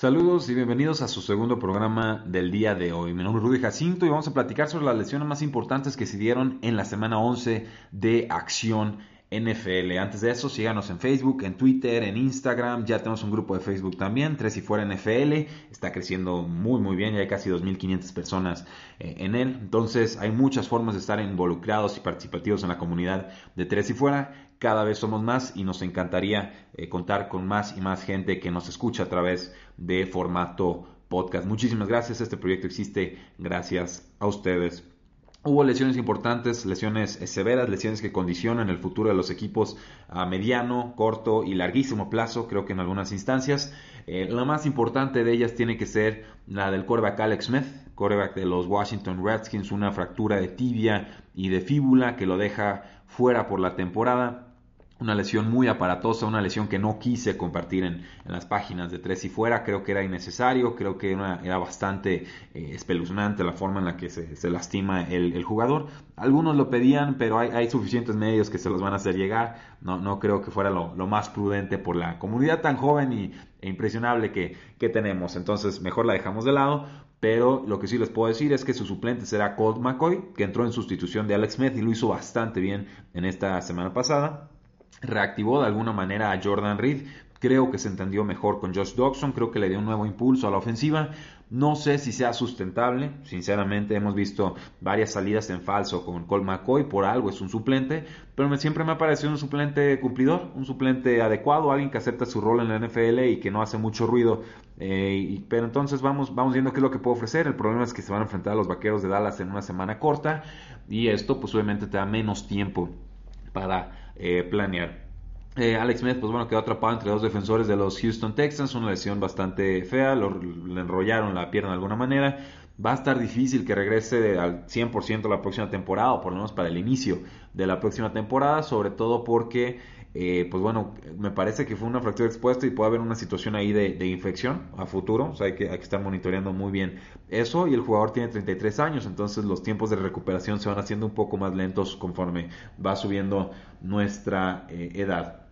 Saludos y bienvenidos a su segundo programa del día de hoy. Mi nombre es Rudy Jacinto y vamos a platicar sobre las lesiones más importantes que se dieron en la semana 11 de acción NFL. Antes de eso, síganos en Facebook, en Twitter, en Instagram. Ya tenemos un grupo de Facebook también, Tres y Fuera NFL. Está creciendo muy, muy bien. Ya hay casi 2.500 personas eh, en él. Entonces, hay muchas formas de estar involucrados y participativos en la comunidad de Tres y Fuera cada vez somos más y nos encantaría eh, contar con más y más gente que nos escucha a través de formato podcast. Muchísimas gracias. Este proyecto existe gracias a ustedes. Hubo lesiones importantes, lesiones severas, lesiones que condicionan el futuro de los equipos a mediano, corto y larguísimo plazo, creo que en algunas instancias. Eh, la más importante de ellas tiene que ser la del quarterback Alex Smith, quarterback de los Washington Redskins, una fractura de tibia y de fíbula que lo deja fuera por la temporada una lesión muy aparatosa, una lesión que no quise compartir en, las páginas de Tres y Fuera, creo que era innecesario, creo que era, bastante eh, espeluznante la forma en la que se, lastima el, jugador. Algunos lo pedían, pero hay, suficientes medios que se los van a hacer llegar, no, no creo que fuera lo, más prudente por la comunidad tan joven y, e impresionable que, que tenemos, entonces mejor la dejamos de lado, pero lo que sí les puedo decir es que su suplente será Colt McCoy, que entró en sustitución de Alex Smith y lo hizo bastante bien en esta semana pasada reactivó de alguna manera a Jordan Reed. Creo que se entendió mejor con Josh Dodson, creo que le dio un nuevo impulso a la ofensiva. No sé si sea sustentable, sinceramente hemos visto varias salidas en falso con Cole McCoy, por algo es un suplente, pero siempre me ha parecido un suplente cumplidor, un suplente adecuado, alguien que acepta su rol en la NFL y que no hace mucho ruido. Eh, pero entonces vamos, vamos viendo qué es lo que puede ofrecer. El problema es que se van a enfrentar a los vaqueros de Dallas en una semana corta y esto pues obviamente te da menos tiempo para eh, planear. Eh, Alex Smith, pues bueno, quedó atrapado entre dos defensores de los Houston Texans, una lesión bastante fea, lo, le enrollaron la pierna de alguna manera. Va a estar difícil que regrese al 100% la próxima temporada, o por lo menos para el inicio de la próxima temporada, sobre todo porque eh, pues bueno, me parece que fue una fractura expuesta y puede haber una situación ahí de, infección a futuro, o sea, hay que, estar monitoreando muy bien eso y el jugador tiene 33 años, entonces los tiempos de recuperación se van haciendo un poco más lentos conforme va subiendo nuestra eh, edad.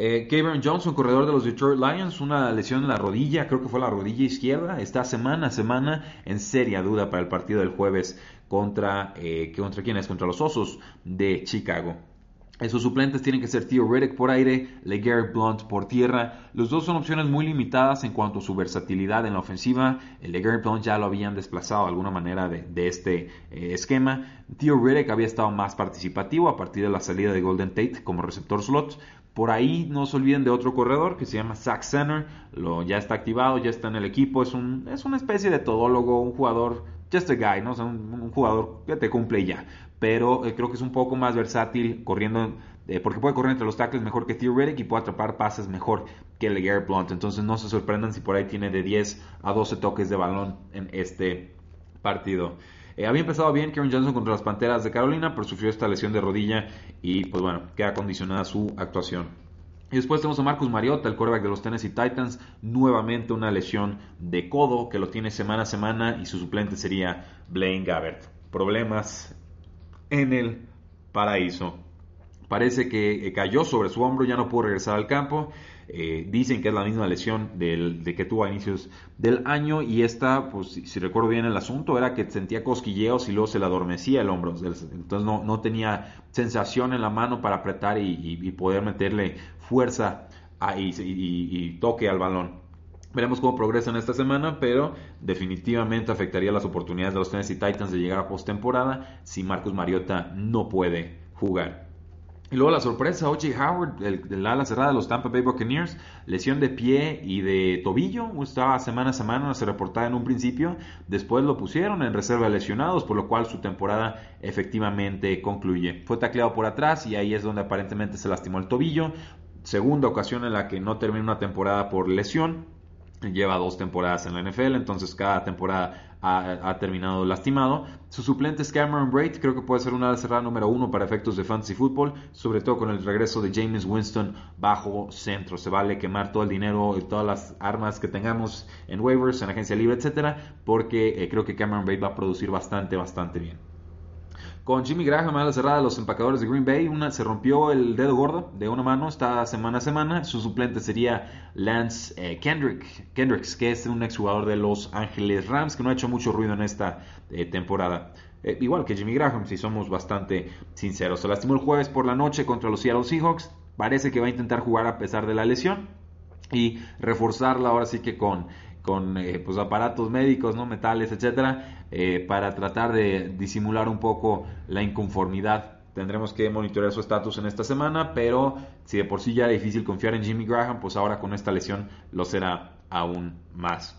Eh, Johnson, corredor de los Detroit Lions, una lesión en la rodilla, creo que fue la rodilla izquierda, está semana a semana en seria duda para el partido del jueves contra, eh, ¿contra quién es? Contra los Osos de Chicago. Esos suplentes tienen que ser Theo Riddick por aire, LeGarrette Blunt por tierra. Los dos son opciones muy limitadas en cuanto a su versatilidad en la ofensiva. LeGarrette Blunt ya lo habían desplazado de alguna manera de, este eh, esquema. Theo Riddick había estado más participativo a partir de la salida de Golden Tate como receptor slot. Por ahí no se olviden de otro corredor que se llama Zach Center. Lo, ya está activado, ya está en el equipo. Es, un, es una especie de todólogo, un jugador just a guy, ¿no? un, jugador que te cumple ya pero eh, creo que es un poco más versátil corriendo, eh, porque puede correr entre los tackles mejor que Theoretic y puede atrapar pases mejor que LeGarrette Blunt. Entonces no se sorprendan si por ahí tiene de 10 a 12 toques de balón en este partido. Eh, había empezado bien Karen Johnson contra las Panteras de Carolina, pero sufrió esta lesión de rodilla y pues bueno, queda condicionada su actuación. Y después tenemos a Marcus Mariota, el quarterback de los Tennessee Titans, nuevamente una lesión de codo que lo tiene semana a semana y su suplente sería Blaine Gabbert. Problemas en el paraíso. Parece que eh, cayó sobre su hombro, ya no pudo regresar al campo. Eh, dicen que es la misma lesión de que tuvo a inicios del año y esta, pues si, recuerdo bien el asunto, era que sentía cosquilleos y luego se le adormecía el hombro. Entonces no, no tenía sensación en la mano para apretar y, poder meterle fuerza y toque al balón. Veremos cómo progresa en esta semana, pero definitivamente afectaría las oportunidades de los Tennessee Titans de llegar a postemporada si Marcus Mariota no puede jugar. Y luego la sorpresa, O.J. Howard, el, ala cerrada de los Tampa Bay Buccaneers, lesión de pie y de tobillo, estaba semana a semana, se reportaba en un principio, después lo pusieron en reserva de lesionados, por lo cual su temporada efectivamente concluye. Fue tacleado por atrás y ahí es donde aparentemente se lastimó el tobillo, segunda ocasión en la que no termina una temporada por lesión, lleva dos temporadas en la NFL, entonces cada temporada ha, terminado lastimado. Su suplente es Cameron Braid, creo que puede ser una cerrada número uno para efectos de fantasy football, sobre todo con el regreso de James Winston bajo centro. Se vale quemar todo el dinero y todas las armas que tengamos en waivers, en agencia libre, etcétera, porque eh, creo que Cameron Braid va a producir bastante, bastante bien. Con Jimmy Graham a la cerrada de los empacadores de Green Bay, una, se rompió el dedo gordo de una mano, está semana a semana. Su suplente sería Lance eh, Kendrick, Kendricks, que es un exjugador de Los Ángeles Rams, que no ha hecho mucho ruido en esta eh, temporada. Eh, igual que Jimmy Graham, si somos bastante sinceros. Se lastimó el jueves por la noche contra los Seattle Seahawks. Parece que va a intentar jugar a pesar de la lesión y reforzarla ahora sí que con con eh, pues aparatos médicos, ¿no? metales, etcétera, eh, para tratar de disimular un poco la inconformidad. Tendremos que monitorear su estatus en esta semana, pero si de por sí ya era difícil confiar en Jimmy Graham, pues ahora con esta lesión lo será aún más.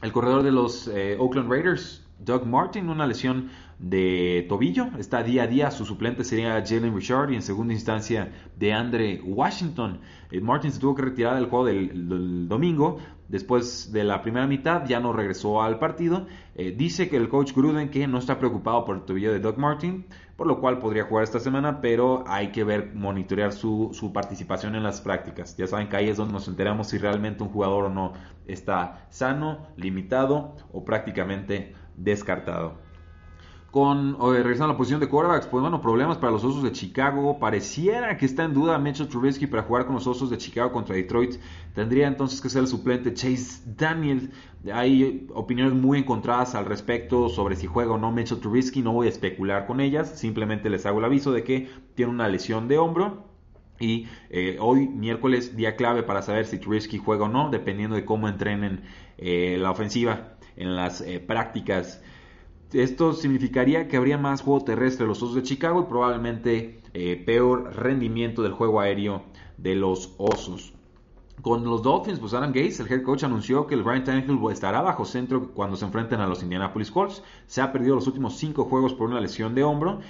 El corredor de los eh, Oakland Raiders, Doug Martin, una lesión de tobillo. Está día a día. Su suplente sería Jalen Richard y en segunda instancia de Andre Washington. Martin se tuvo que retirar del juego del, domingo. Después de la primera mitad ya no regresó al partido. Eh, dice que el coach Gruden que no está preocupado por el tobillo de Doug Martin, por lo cual podría jugar esta semana, pero hay que ver, monitorear su, su participación en las prácticas. Ya saben que ahí es donde nos enteramos si realmente un jugador o no está sano, limitado o prácticamente descartado. Con, regresando a la posición de quarterbacks, pues bueno, problemas para los Osos de Chicago. Pareciera que está en duda Mitchell Trubisky para jugar con los Osos de Chicago contra Detroit. Tendría entonces que ser el suplente Chase Daniel. Hay opiniones muy encontradas al respecto sobre si juega o no Mitchell Trubisky. No voy a especular con ellas. Simplemente les hago el aviso de que tiene una lesión de hombro. Y eh, hoy, miércoles, día clave para saber si Trubisky juega o no, dependiendo de cómo entrenen eh, la ofensiva en las eh, prácticas esto significaría que habría más juego terrestre de los Osos de Chicago y probablemente peor rendimiento del juego aéreo de los Osos. Con los Dolphins, pues Adam Gates, el head coach, anunció que el Brian Tannehill estará bajo centro cuando se enfrenten a los Indianapolis Colts. Se ha perdido los últimos cinco juegos por una lesión de hombro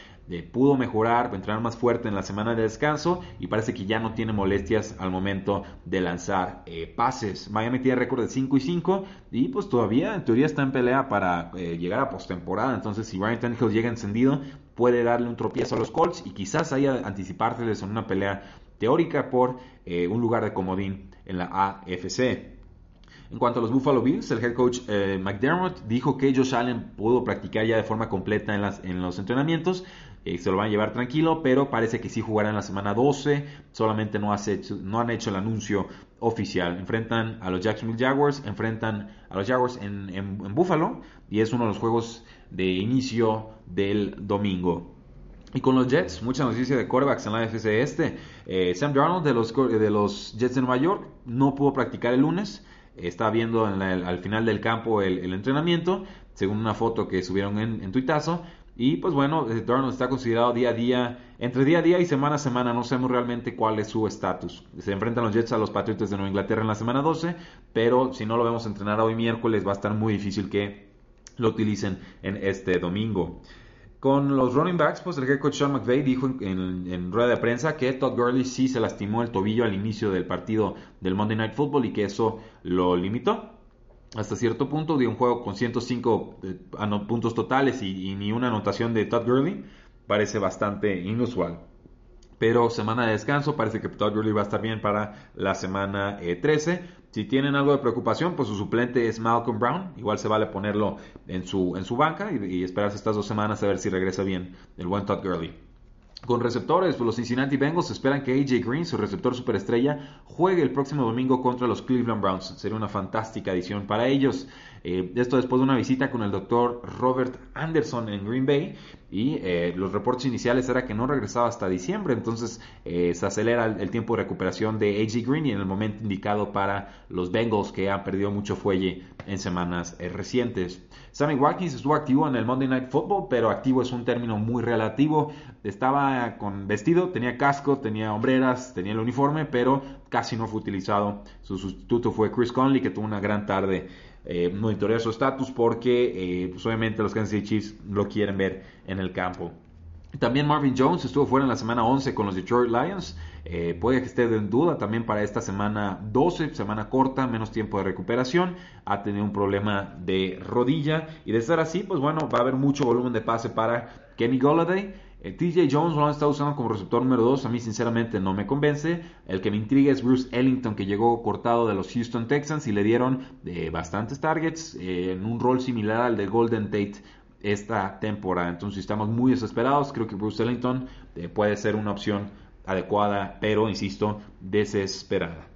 pudo mejorar, entrar más fuerte en la semana de descanso y parece que ya no tiene molestias al momento de lanzar eh, pases. Miami tiene récord de 5 y 5 y pues todavía en teoría está en pelea para eh, llegar a postemporada. Entonces si Ryan Tannehill llega encendido puede darle un tropiezo a los Colts y quizás ahí anticipárseles en una pelea teórica por eh, un lugar de comodín en la AFC. En cuanto a los Buffalo Bills, el head coach McDermott dijo que Josh Allen pudo practicar ya de forma completa en, los entrenamientos eh, se lo van a llevar tranquilo, pero parece que sí jugarán la semana 12, solamente no, han hecho el anuncio oficial. Enfrentan a los Jacksonville Jaguars, enfrentan a los Jaguars en, Buffalo y es uno de los juegos de inicio del domingo. Y con los Jets, mucha noticia de quarterbacks en la FC este. Eh, Sam Darnold de los, de los Jets de Nueva York no pudo practicar el lunes. Está viendo al final del campo el, entrenamiento, según una foto que subieron en, en Tuitazo. Y pues bueno, eh, Darnold está considerado día a día, entre día a día y semana a semana, no sabemos realmente cuál es su estatus. Se enfrentan los Jets a los Patriots de Nueva Inglaterra en la semana 12, pero si no lo vemos entrenar hoy miércoles va a estar muy difícil que lo utilicen en este domingo. Con los running backs, pues el head coach Sean McVay dijo en, en, rueda de prensa que Todd Gurley sí se lastimó el tobillo al inicio del partido del Monday Night Football y que eso lo limitó hasta cierto punto de un juego con 105 eh, puntos totales y, ni una anotación de Todd Gurley parece bastante inusual. Pero semana de descanso, parece que Todd Gurley va a estar bien para la semana 13. Eh, si tienen algo de preocupación, pues su suplente es Malcolm Brown. Igual se vale ponerlo en su, en su banca y, y esperarse estas dos semanas a ver si regresa bien el buen Todd Gurley. Con receptores, pues los Cincinnati Bengals esperan que AJ Green, su receptor superestrella, juegue el próximo domingo contra los Cleveland Browns. Sería una fantástica adición para ellos. Eh, esto después de una visita con el doctor Robert Anderson en Green Bay. y eh, los reportes iniciales era que no regresaba hasta diciembre, entonces eh, se acelera el, tiempo de recuperación de AJ Green y en el momento indicado para los Bengals que han perdido mucho fuelle en semanas recientes. Sammy Watkins estuvo activo en el Monday Night Football, pero activo es un término muy relativo. Estaba con vestido, tenía casco, tenía hombreras, tenía el uniforme, pero casi no fue utilizado. Su sustituto fue Chris Conley, que tuvo una gran tarde eh, monitorear su estatus porque eh, pues obviamente los Kansas City Chiefs lo quieren ver en el campo. También Marvin Jones estuvo fuera en la semana 11 con los Detroit Lions. Eh, puede que esté en duda también para esta semana 12, semana corta, menos tiempo de recuperación. Ha tenido un problema de rodilla. Y de ser así, pues bueno, va a haber mucho volumen de pase para Kenny Golladay. TJ Jones lo han estado usando como receptor número 2. A mí, sinceramente, no me convence. El que me intriga es Bruce Ellington, que llegó cortado de los Houston Texans y le dieron eh, bastantes targets eh, en un rol similar al de Golden Tate esta temporada. Entonces, estamos muy desesperados, creo que Bruce Ellington eh, puede ser una opción adecuada, pero insisto, desesperada.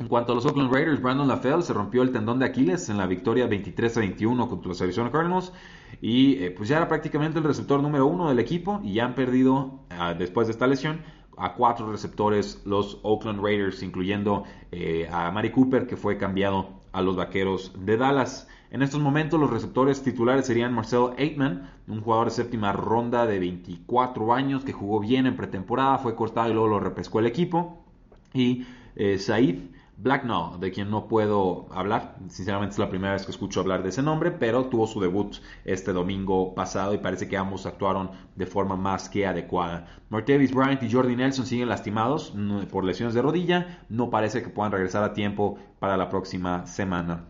En cuanto a los Oakland Raiders, Brandon LaFell se rompió el tendón de Aquiles en la victoria 23 a 21 contra los Arizona Cardinals y eh, pues ya era prácticamente el receptor número uno del equipo y ya han perdido ah, después de esta lesión a cuatro receptores los Oakland Raiders, incluyendo eh, a Mari Cooper que fue cambiado a los Vaqueros de Dallas. En estos momentos los receptores titulares serían Marcel Aitman, un jugador de séptima ronda de 24 años que jugó bien en pretemporada, fue cortado y luego lo repescó el equipo. Y eh, Said Blacknall, de quien no puedo hablar, sinceramente es la primera vez que escucho hablar de ese nombre, pero tuvo su debut este domingo pasado y parece que ambos actuaron de forma más que adecuada. Martavis Bryant y Jordi Nelson siguen lastimados por lesiones de rodilla, no parece que puedan regresar a tiempo para la próxima semana.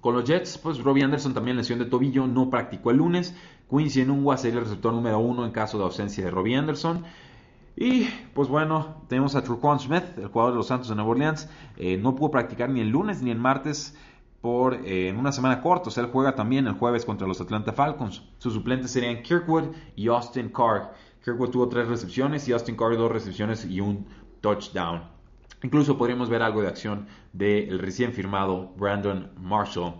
Con los Jets, pues Robbie Anderson también lesión de tobillo, no practicó el lunes. Quincy Enungwa sería el receptor número uno en caso de ausencia de Robbie Anderson. Y pues bueno, tenemos a Truquan Smith, el jugador de los Santos de Nueva Orleans. Eh, no pudo practicar ni el lunes ni el martes por eh, una semana corta. Él juega también el jueves contra los Atlanta Falcons. Sus suplentes serían Kirkwood y Austin Carr. Kirkwood tuvo tres recepciones y Austin Carr dos recepciones y un touchdown. Incluso podríamos ver algo de acción del recién firmado Brandon Marshall.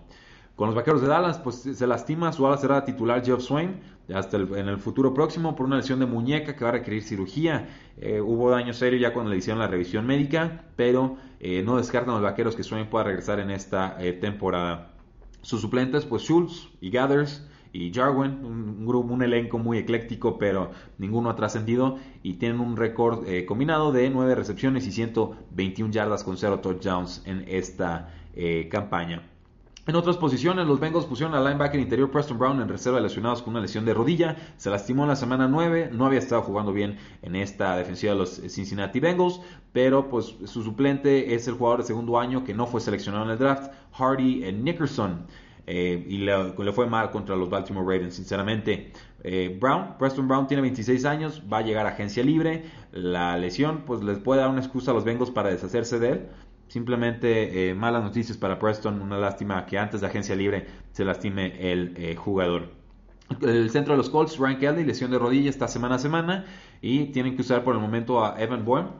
Con los vaqueros de Dallas, pues se lastima su ala será titular Jeff Swain hasta en el futuro próximo por una lesión de muñeca que va a requerir cirugía. Eh, hubo daño serio ya cuando le hicieron la revisión médica, pero eh, no descartan los vaqueros que Swain pueda regresar en esta eh, temporada. Sus suplentes, pues Schultz y Gathers y Jarwin, un, grupo, un elenco muy ecléctico, pero ninguno ha trascendido y tienen un récord combinado de 9 recepciones y 121 yardas con 0 touchdowns en esta campaña. En otras posiciones, los Bengals pusieron al linebacker interior Preston Brown en reserva lesionados con una lesión de rodilla. Se lastimó en la semana 9, no había estado jugando bien en esta defensiva de los Cincinnati Bengals, pero pues su suplente es el jugador de segundo año que no fue seleccionado en el draft, Hardy Nickerson. Eh, y le, fue mal contra los Baltimore Ravens, sinceramente. Eh, Brown, Preston Brown tiene 26 años, va a llegar a agencia libre. La lesión, pues les puede dar una excusa a los Bengals para deshacerse de él. Simplemente eh, malas noticias para Preston, una lástima que antes de agencia libre se lastime el jugador. El centro de los Colts, Ryan Kelly, lesión de rodilla esta semana a semana y tienen que usar por el momento a Evan Bourne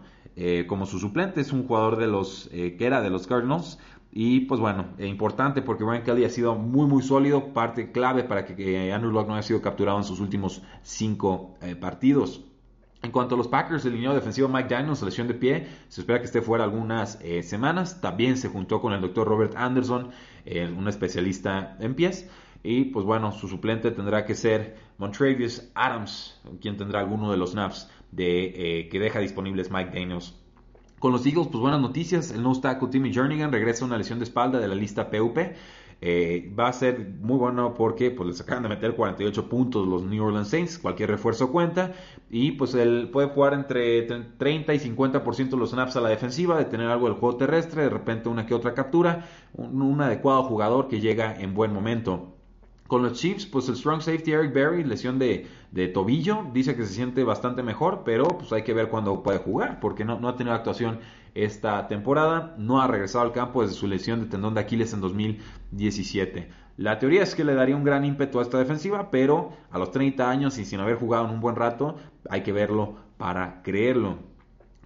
como su suplente. Es un jugador de los que era de los Cardinals. Y pues bueno, es importante porque Brian Kelly ha sido muy muy sólido, parte clave para que Andrew Luck no haya sido capturado en sus últimos cinco eh, partidos. En cuanto a los Packers, el línea defensivo Mike Daniels, lesión de pie, se espera que esté fuera algunas eh, semanas. También se juntó con el doctor Robert Anderson, eh, un especialista en pies. Y pues bueno, su suplente tendrá que ser Montrevious Adams, quien tendrá alguno de los snaps de, que deja disponibles Mike Daniels con los Eagles, pues buenas noticias. El no tackle Timmy Jernigan regresa a una lesión de espalda de la lista PUP. Eh, va a ser muy bueno porque pues, les acaban de meter 48 puntos los New Orleans Saints. Cualquier refuerzo cuenta. Y pues él puede jugar entre 30 y 50% de los snaps a la defensiva, de tener algo del juego terrestre, de repente una que otra captura. un adecuado jugador que llega en buen momento. Con los Chiefs, pues el strong safety Eric Berry, lesión de, tobillo, dice que se siente bastante mejor, pero pues hay que ver cuándo puede jugar, porque no, no ha tenido actuación esta temporada, no ha regresado al campo desde su lesión de tendón de Aquiles en 2017. La teoría es que le daría un gran ímpetu a esta defensiva, pero a los 30 años y sin haber jugado en un buen rato, hay que verlo para creerlo.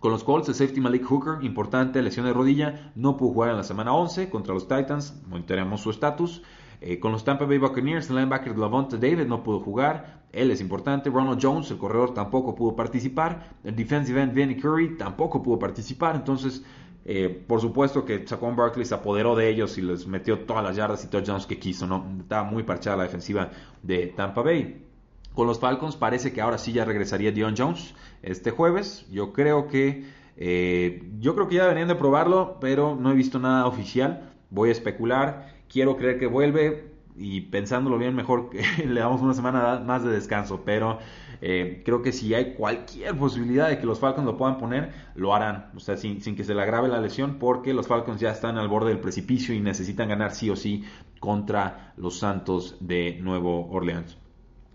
Con los Colts, el safety Malik Hooker, importante lesión de rodilla, no pudo jugar en la semana 11 contra los Titans, monitoreamos su estatus. Eh, con los Tampa Bay Buccaneers, el linebacker Lavonte David no pudo jugar. Él es importante. Ronald Jones, el corredor, tampoco pudo participar. El defensive end Vinny Curry tampoco pudo participar. Entonces, eh, por supuesto que Saquon Barkley se apoderó de ellos y les metió todas las yardas y touchdowns que quiso. ¿no? Estaba muy parchada la defensiva de Tampa Bay. Con los Falcons parece que ahora sí ya regresaría Dion Jones este jueves. Yo creo que eh, yo creo que ya deberían de probarlo, pero no he visto nada oficial. Voy a especular quiero creer que vuelve y pensándolo bien, mejor que le damos una semana más de descanso. Pero eh, creo que si hay cualquier posibilidad de que los Falcons lo puedan poner, lo harán. O sea, sin, que se le agrave la lesión, porque los Falcons ya están al borde del precipicio y necesitan ganar sí o sí contra los Santos de Nuevo Orleans.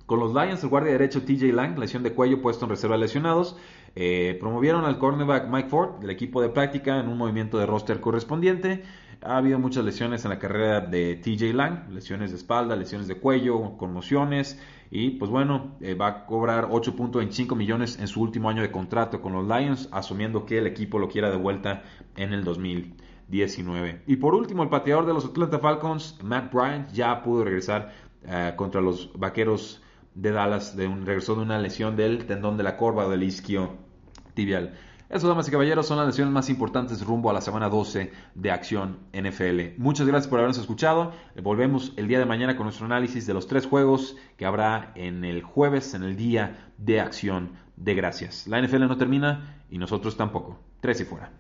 Con los Lions, el guardia derecho TJ Lang, lesión de cuello puesto en reserva lesionados. Eh, promovieron al cornerback Mike Ford del equipo de práctica en un movimiento de roster correspondiente. Ha habido muchas lesiones en la carrera de TJ Lang, lesiones de espalda, lesiones de cuello, conmociones. Y pues bueno, eh, va a cobrar 8.25 millones en su último año de contrato con los Lions, asumiendo que el equipo lo quiera de vuelta en el 2019. Y por último, el pateador de los Atlanta Falcons, Matt Bryant, ya pudo regresar eh, contra los Vaqueros de Dallas, de un, regresó de una lesión del tendón de la corva del isquio tibial. Eso, damas y caballeros, son las lesiones más importantes rumbo a la semana 12 de Acción NFL. Muchas gracias por habernos escuchado. Volvemos el día de mañana con nuestro análisis de los tres juegos que habrá en el jueves, en el día de Acción de Gracias. La NFL no termina y nosotros tampoco. Tres y fuera.